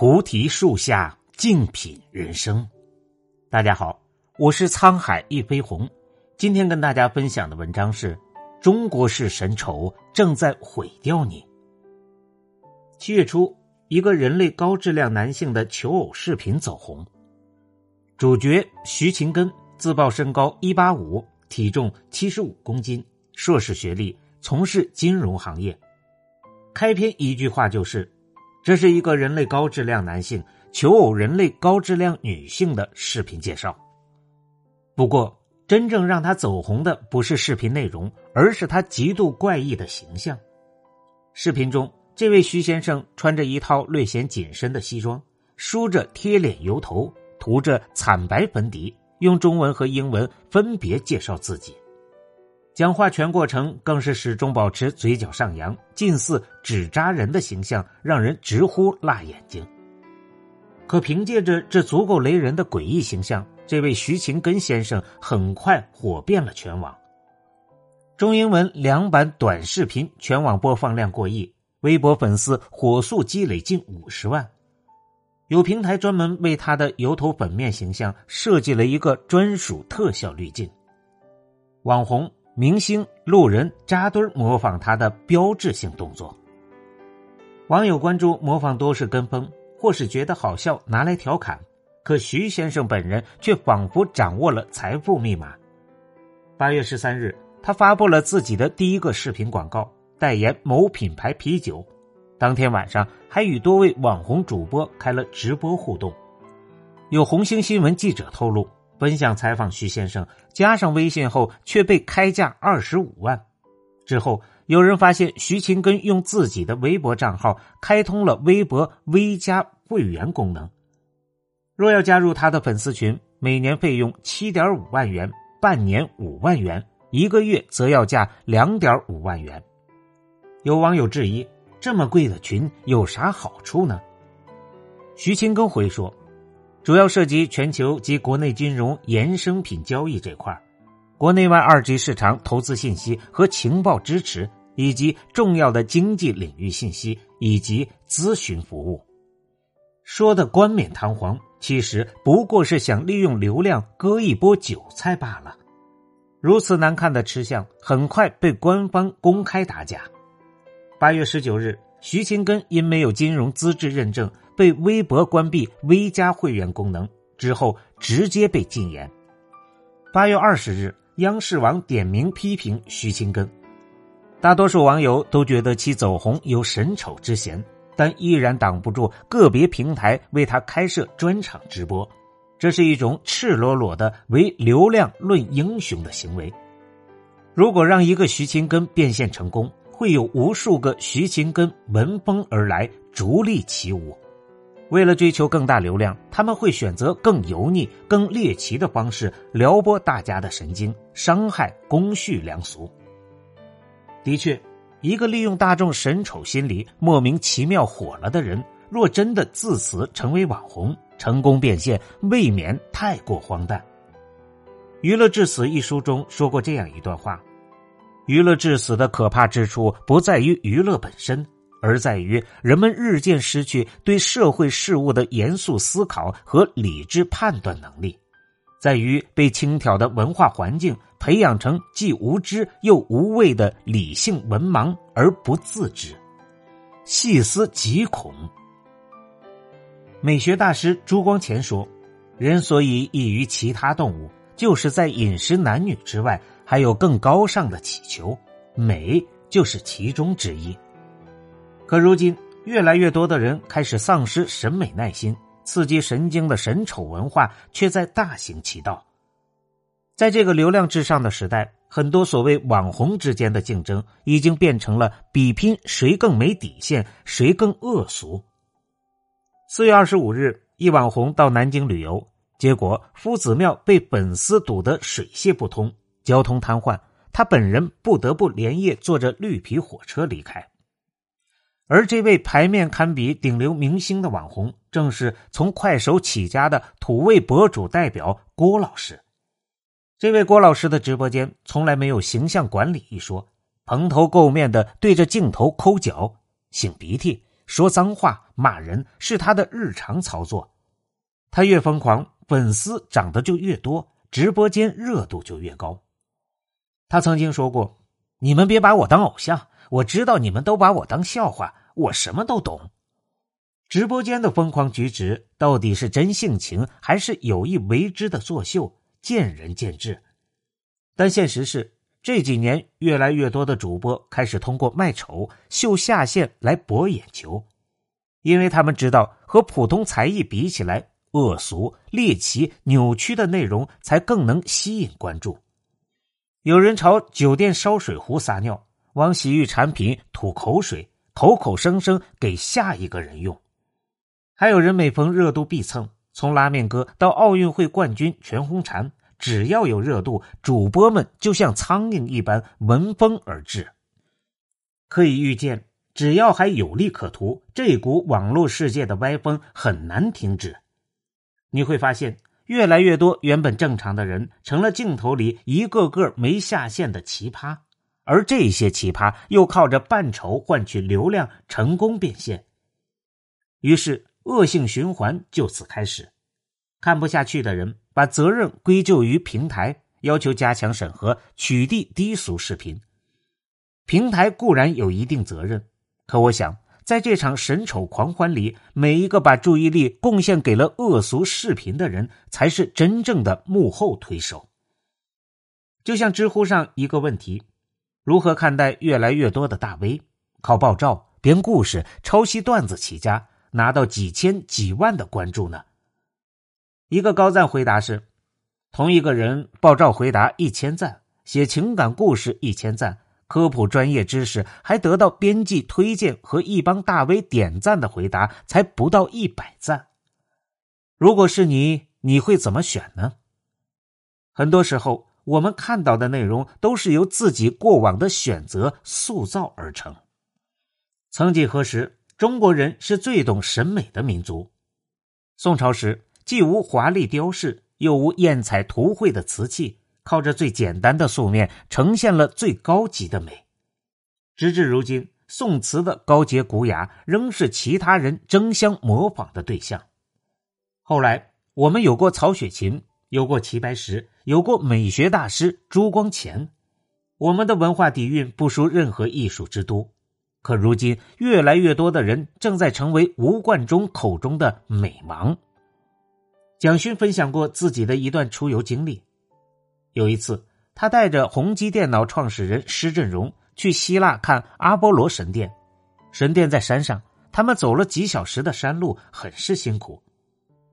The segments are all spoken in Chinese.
菩提树下静品人生。大家好，我是沧海一飞鸿。今天跟大家分享的文章是：中国式神丑正在毁掉你。七月初，一个人类高质量男性的求偶视频走红，主角徐勤根自曝身高一八五，体重七十五公斤，硕士学历，从事金融行业。开篇一句话就是。这是一个人类高质量男性求偶人类高质量女性的视频介绍。不过，真正让他走红的不是视频内容，而是他极度怪异的形象。视频中，这位徐先生穿着一套略显紧身的西装，梳着贴脸油头，涂着惨白粉底，用中文和英文分别介绍自己。讲话全过程更是始终保持嘴角上扬，近似纸扎人的形象，让人直呼辣眼睛。可凭借着这足够雷人的诡异形象，这位徐勤根先生很快火遍了全网。中英文两版短视频全网播放量过亿，微博粉丝火速积累近五十万。有平台专门为他的油头粉面形象设计了一个专属特效滤镜，网红。明星、路人扎堆模仿他的标志性动作。网友关注模仿多是跟风，或是觉得好笑拿来调侃，可徐先生本人却仿佛掌握了财富密码。八月十三日，他发布了自己的第一个视频广告，代言某品牌啤酒。当天晚上，还与多位网红主播开了直播互动。有红星新闻记者透露。本想采访徐先生，加上微信后却被开价二十五万。之后有人发现徐勤根用自己的微博账号开通了微博微加会员功能，若要加入他的粉丝群，每年费用七点五万元，半年五万元，一个月则要价两点五万元。有网友质疑：这么贵的群有啥好处呢？徐勤根回说。主要涉及全球及国内金融衍生品交易这块国内外二级市场投资信息和情报支持，以及重要的经济领域信息以及咨询服务。说的冠冕堂皇，其实不过是想利用流量割一波韭菜罢了。如此难看的吃相，很快被官方公开打假。八月十九日，徐勤根因没有金融资质认证。被微博关闭微加会员功能之后，直接被禁言。八月二十日，央视网点名批评徐勤根，大多数网友都觉得其走红有神丑之嫌，但依然挡不住个别平台为他开设专场直播，这是一种赤裸裸的为流量论英雄的行为。如果让一个徐勤根变现成功，会有无数个徐勤根闻风而来，逐利起舞。为了追求更大流量，他们会选择更油腻、更猎奇的方式撩拨大家的神经，伤害公序良俗。的确，一个利用大众神丑心理莫名其妙火了的人，若真的自此成为网红，成功变现，未免太过荒诞。《娱乐至死》一书中说过这样一段话：娱乐至死的可怕之处，不在于娱乐本身。而在于人们日渐失去对社会事物的严肃思考和理智判断能力，在于被轻佻的文化环境培养成既无知又无畏的理性文盲而不自知。细思极恐。美学大师朱光潜说：“人所以异于其他动物，就是在饮食男女之外，还有更高尚的祈求，美就是其中之一。”可如今，越来越多的人开始丧失审美耐心，刺激神经的神丑文化却在大行其道。在这个流量至上的时代，很多所谓网红之间的竞争已经变成了比拼谁更没底线，谁更恶俗。四月二十五日，一网红到南京旅游，结果夫子庙被粉丝堵得水泄不通，交通瘫痪，他本人不得不连夜坐着绿皮火车离开。而这位牌面堪比顶流明星的网红，正是从快手起家的土味博主代表郭老师。这位郭老师的直播间从来没有形象管理一说，蓬头垢面的对着镜头抠脚、擤鼻涕，说脏话、骂人是他的日常操作。他越疯狂，粉丝涨得就越多，直播间热度就越高。他曾经说过：“你们别把我当偶像，我知道你们都把我当笑话，我什么都懂。”直播间的疯狂举止到底是真性情还是有意为之的作秀，见仁见智。但现实是，这几年越来越多的主播开始通过卖丑、秀下限来博眼球，因为他们知道和普通才艺比起来，恶俗、猎奇、扭曲的内容才更能吸引关注。有人朝酒店烧水壶撒尿，往洗浴产品吐口水，口口声声给下一个人用。还有人每逢热度必蹭，从拉面哥到奥运会冠军全红婵，只要有热度，主播们就像苍蝇一般闻风而至。可以预见，只要还有利可图，这股网络世界的歪风很难停止。你会发现，越来越多原本正常的人，成了镜头里一个个没下线的奇葩，而这些奇葩又靠着扮丑换取流量，成功变现。于是。恶性循环就此开始，看不下去的人把责任归咎于平台，要求加强审核，取缔低俗视频。平台固然有一定责任，可我想，在这场审丑狂欢里，每一个把注意力贡献给了恶俗视频的人，才是真正的幕后推手。就像知乎上一个问题：如何看待越来越多的大 V 靠爆照、编故事、抄袭段子起家？拿到几千几万的关注呢？一个高赞回答是：同一个人爆照回答一千赞，写情感故事一千赞，科普专业知识还得到编辑推荐和一帮大 V 点赞的回答才不到一百赞。如果是你，你会怎么选呢？很多时候，我们看到的内容都是由自己过往的选择塑造而成。曾几何时。中国人是最懂审美的民族。宋朝时，既无华丽雕饰，又无艳彩图绘的瓷器，靠着最简单的素面，呈现了最高级的美。直至如今，宋瓷的高洁古雅，仍是其他人争相模仿的对象。后来，我们有过曹雪芹，有过齐白石，有过美学大师朱光潜，我们的文化底蕴不输任何艺术之都。可如今，越来越多的人正在成为吴冠中口中的美盲。蒋勋分享过自己的一段出游经历。有一次，他带着宏基电脑创始人施振荣去希腊看阿波罗神殿。神殿在山上，他们走了几小时的山路，很是辛苦。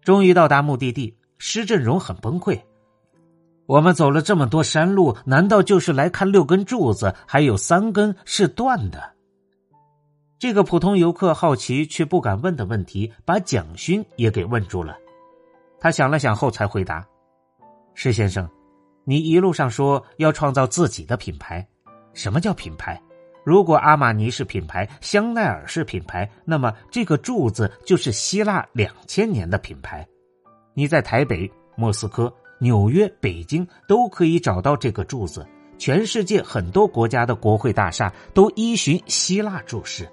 终于到达目的地，施振荣很崩溃：“我们走了这么多山路，难道就是来看六根柱子，还有三根是断的？”这个普通游客好奇却不敢问的问题，把蒋勋也给问住了。他想了想后才回答：“施先生，你一路上说要创造自己的品牌，什么叫品牌？如果阿玛尼是品牌，香奈儿是品牌，那么这个柱子就是希腊两千年的品牌。你在台北、莫斯科、纽约、北京都可以找到这个柱子，全世界很多国家的国会大厦都依循希腊柱式。”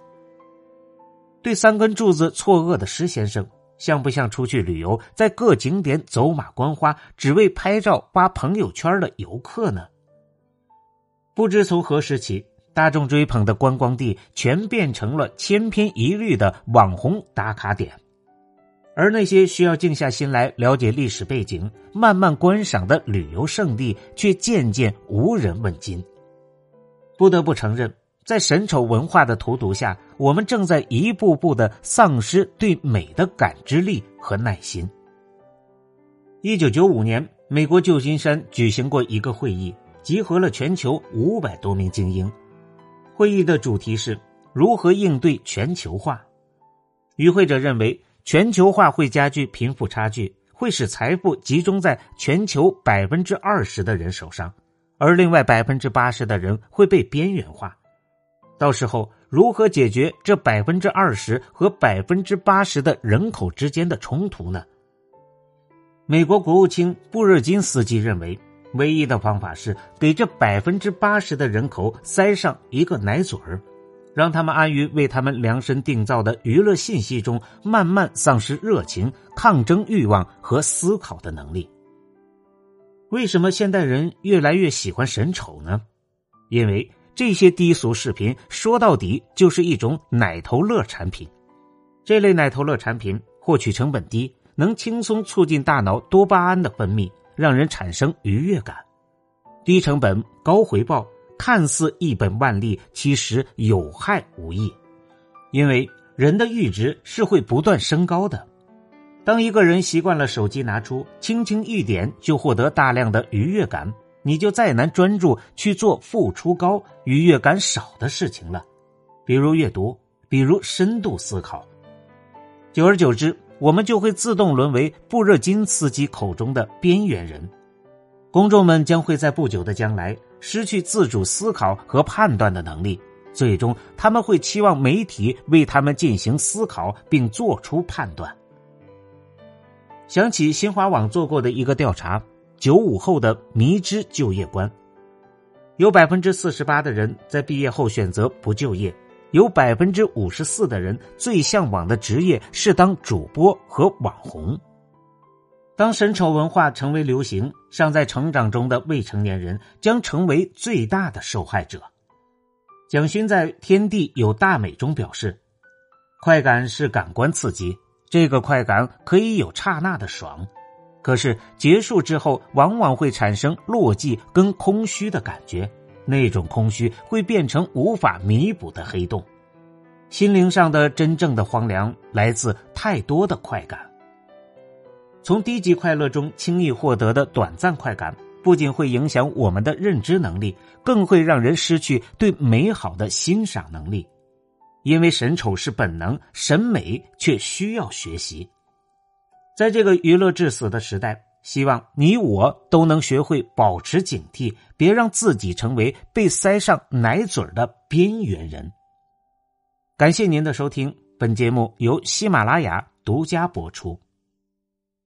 对三根柱子错愕的施先生，像不像出去旅游，在各景点走马观花，只为拍照发朋友圈的游客呢？不知从何时起，大众追捧的观光地全变成了千篇一律的网红打卡点，而那些需要静下心来了解历史背景、慢慢观赏的旅游胜地，却渐渐无人问津。不得不承认。在神丑文化的荼毒下，我们正在一步步的丧失对美的感知力和耐心。一九九五年，美国旧金山举行过一个会议，集合了全球五百多名精英。会议的主题是如何应对全球化。与会者认为，全球化会加剧贫富差距，会使财富集中在全球百分之二十的人手上，而另外百分之八十的人会被边缘化。到时候如何解决这百分之二十和百分之八十的人口之间的冲突呢？美国国务卿布热津斯基认为，唯一的方法是给这百分之八十的人口塞上一个奶嘴儿，让他们安于为他们量身定造的娱乐信息中，慢慢丧失热情、抗争欲望和思考的能力。为什么现代人越来越喜欢神丑呢？因为这些低俗视频说到底就是一种奶头乐产品。这类奶头乐产品获取成本低，能轻松促进大脑多巴胺的分泌，让人产生愉悦感。低成本高回报，看似一本万利，其实有害无益。因为人的阈值是会不断升高的。当一个人习惯了手机拿出，轻轻一点就获得大量的愉悦感，你就再难专注去做付出高、愉悦感少的事情了，比如阅读，比如深度思考。久而久之，我们就会自动沦为布热津斯基口中的边缘人。公众们将会在不久的将来失去自主思考和判断的能力，最终他们会期望媒体为他们进行思考并做出判断。想起新华网做过的一个调查：九五后的迷之就业观，有百分之四十八的人在毕业后选择不就业，有百分之五十四的人最向往的职业是当主播和网红。当神丑文化成为流行，尚在成长中的未成年人将成为最大的受害者。蒋勋在《天地有大美》中表示：“快感是感官刺激。”这个快感可以有刹那的爽，可是结束之后往往会产生落寂跟空虚的感觉，那种空虚会变成无法弥补的黑洞。心灵上的真正的荒凉来自太多的快感。从低级快乐中轻易获得的短暂快感，不仅会影响我们的认知能力，更会让人失去对美好的欣赏能力。因为审丑是本能，审美却需要学习。在这个娱乐至死的时代，希望你我都能学会保持警惕，别让自己成为被塞上奶嘴的边缘人。感谢您的收听，本节目由喜马拉雅独家播出。